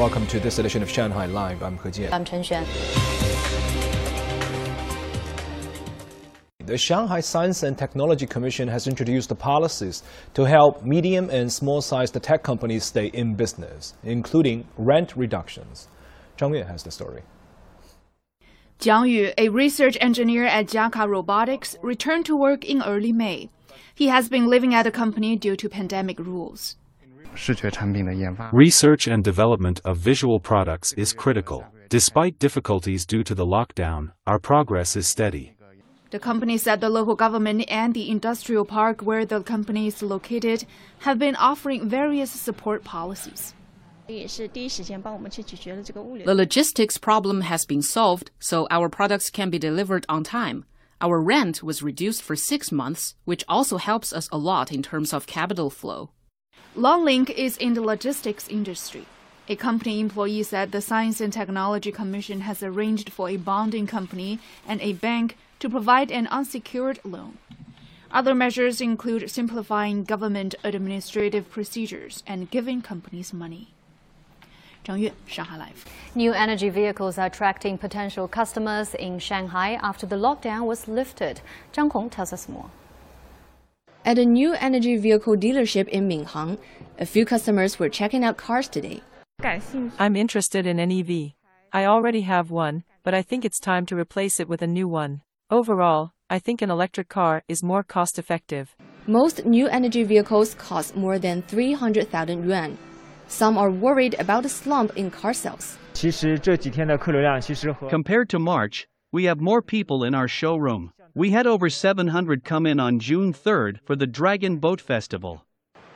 Welcome to this edition of Shanghai Live. I'm He Jian. I'm Chen Xuan. The Shanghai Science and Technology Commission has introduced policies to help medium and small-sized tech companies stay in business, including rent reductions. Zhang Yue has the story. Jiang Yu, a research engineer at Jaka Robotics, returned to work in early May. He has been living at the company due to pandemic rules. Research and development of visual products is critical. Despite difficulties due to the lockdown, our progress is steady. The company said the local government and the industrial park where the company is located have been offering various support policies. The logistics problem has been solved, so our products can be delivered on time. Our rent was reduced for six months, which also helps us a lot in terms of capital flow. Longlink is in the logistics industry. A company employee said the Science and Technology Commission has arranged for a bonding company and a bank to provide an unsecured loan. Other measures include simplifying government administrative procedures and giving companies money. Zhang Yue, Shanghai Live. New energy vehicles are attracting potential customers in Shanghai after the lockdown was lifted. Zhang Hong tells us more. At a new energy vehicle dealership in Minhang, a few customers were checking out cars today. I'm interested in an EV. I already have one, but I think it's time to replace it with a new one. Overall, I think an electric car is more cost effective. Most new energy vehicles cost more than 300,000 yuan. Some are worried about a slump in car sales. Compared to March, we have more people in our showroom. We had over 700 come in on June 3rd for the Dragon Boat Festival.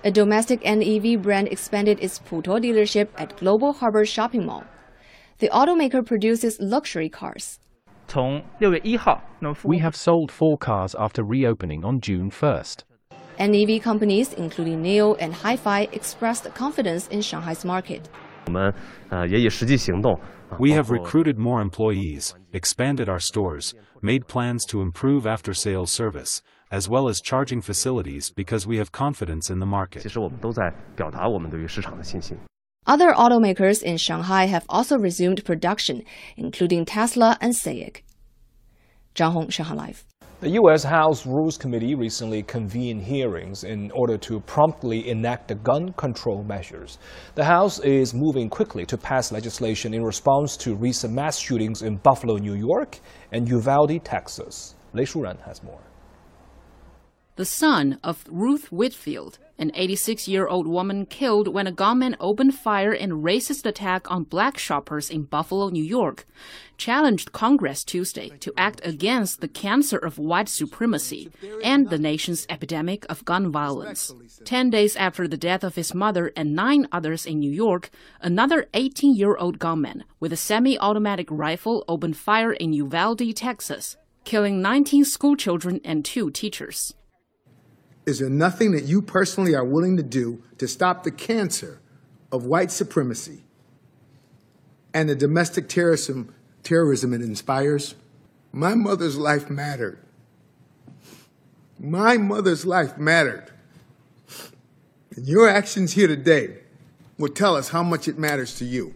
A domestic NEV brand expanded its Putuo dealership at Global Harbor Shopping Mall. The automaker produces luxury cars. We have sold four cars after reopening on June 1st. NEV companies, including NIO and HiPhi, expressed confidence in Shanghai's market. We have recruited more employees, expanded our stores, made plans to improve after sales service, as well as charging facilities because we have confidence in the market. Other automakers in Shanghai have also resumed production, including Tesla and SAIC. Zhang Hong, Shanghai Live. The U.S. House Rules Committee recently convened hearings in order to promptly enact the gun control measures. The House is moving quickly to pass legislation in response to recent mass shootings in Buffalo, New York, and Uvalde, Texas. Lei Shuran has more. The son of Ruth Whitfield, an 86 year old woman killed when a gunman opened fire in a racist attack on black shoppers in Buffalo, New York, challenged Congress Tuesday to act against the cancer of white supremacy and the nation's epidemic of gun violence. Ten days after the death of his mother and nine others in New York, another 18 year old gunman with a semi automatic rifle opened fire in Uvalde, Texas, killing 19 schoolchildren and two teachers. Is there nothing that you personally are willing to do to stop the cancer of white supremacy and the domestic terrorism, terrorism it inspires? My mother's life mattered. My mother's life mattered. And your actions here today will tell us how much it matters to you.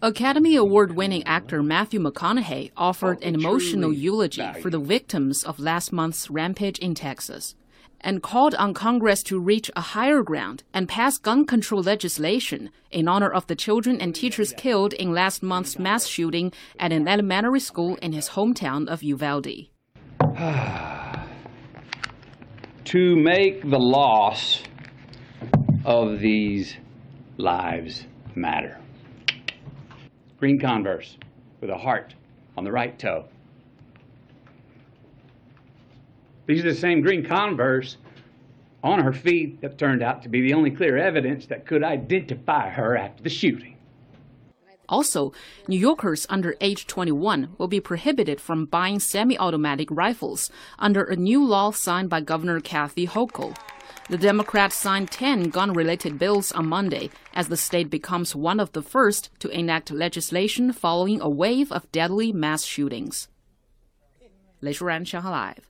Academy Award winning actor Matthew McConaughey offered oh, an emotional eulogy for the victims of last month's rampage in Texas and called on Congress to reach a higher ground and pass gun control legislation in honor of the children and teachers killed in last month's mass shooting at an elementary school in his hometown of Uvalde. to make the loss of these lives matter. Green Converse with a heart on the right toe. These are the same green Converse on her feet that turned out to be the only clear evidence that could identify her after the shooting. Also, New Yorkers under age 21 will be prohibited from buying semi automatic rifles under a new law signed by Governor Kathy Hochul. The Democrats signed 10 gun related bills on Monday as the state becomes one of the first to enact legislation following a wave of deadly mass shootings. Lei Shuran, Shanghai Live.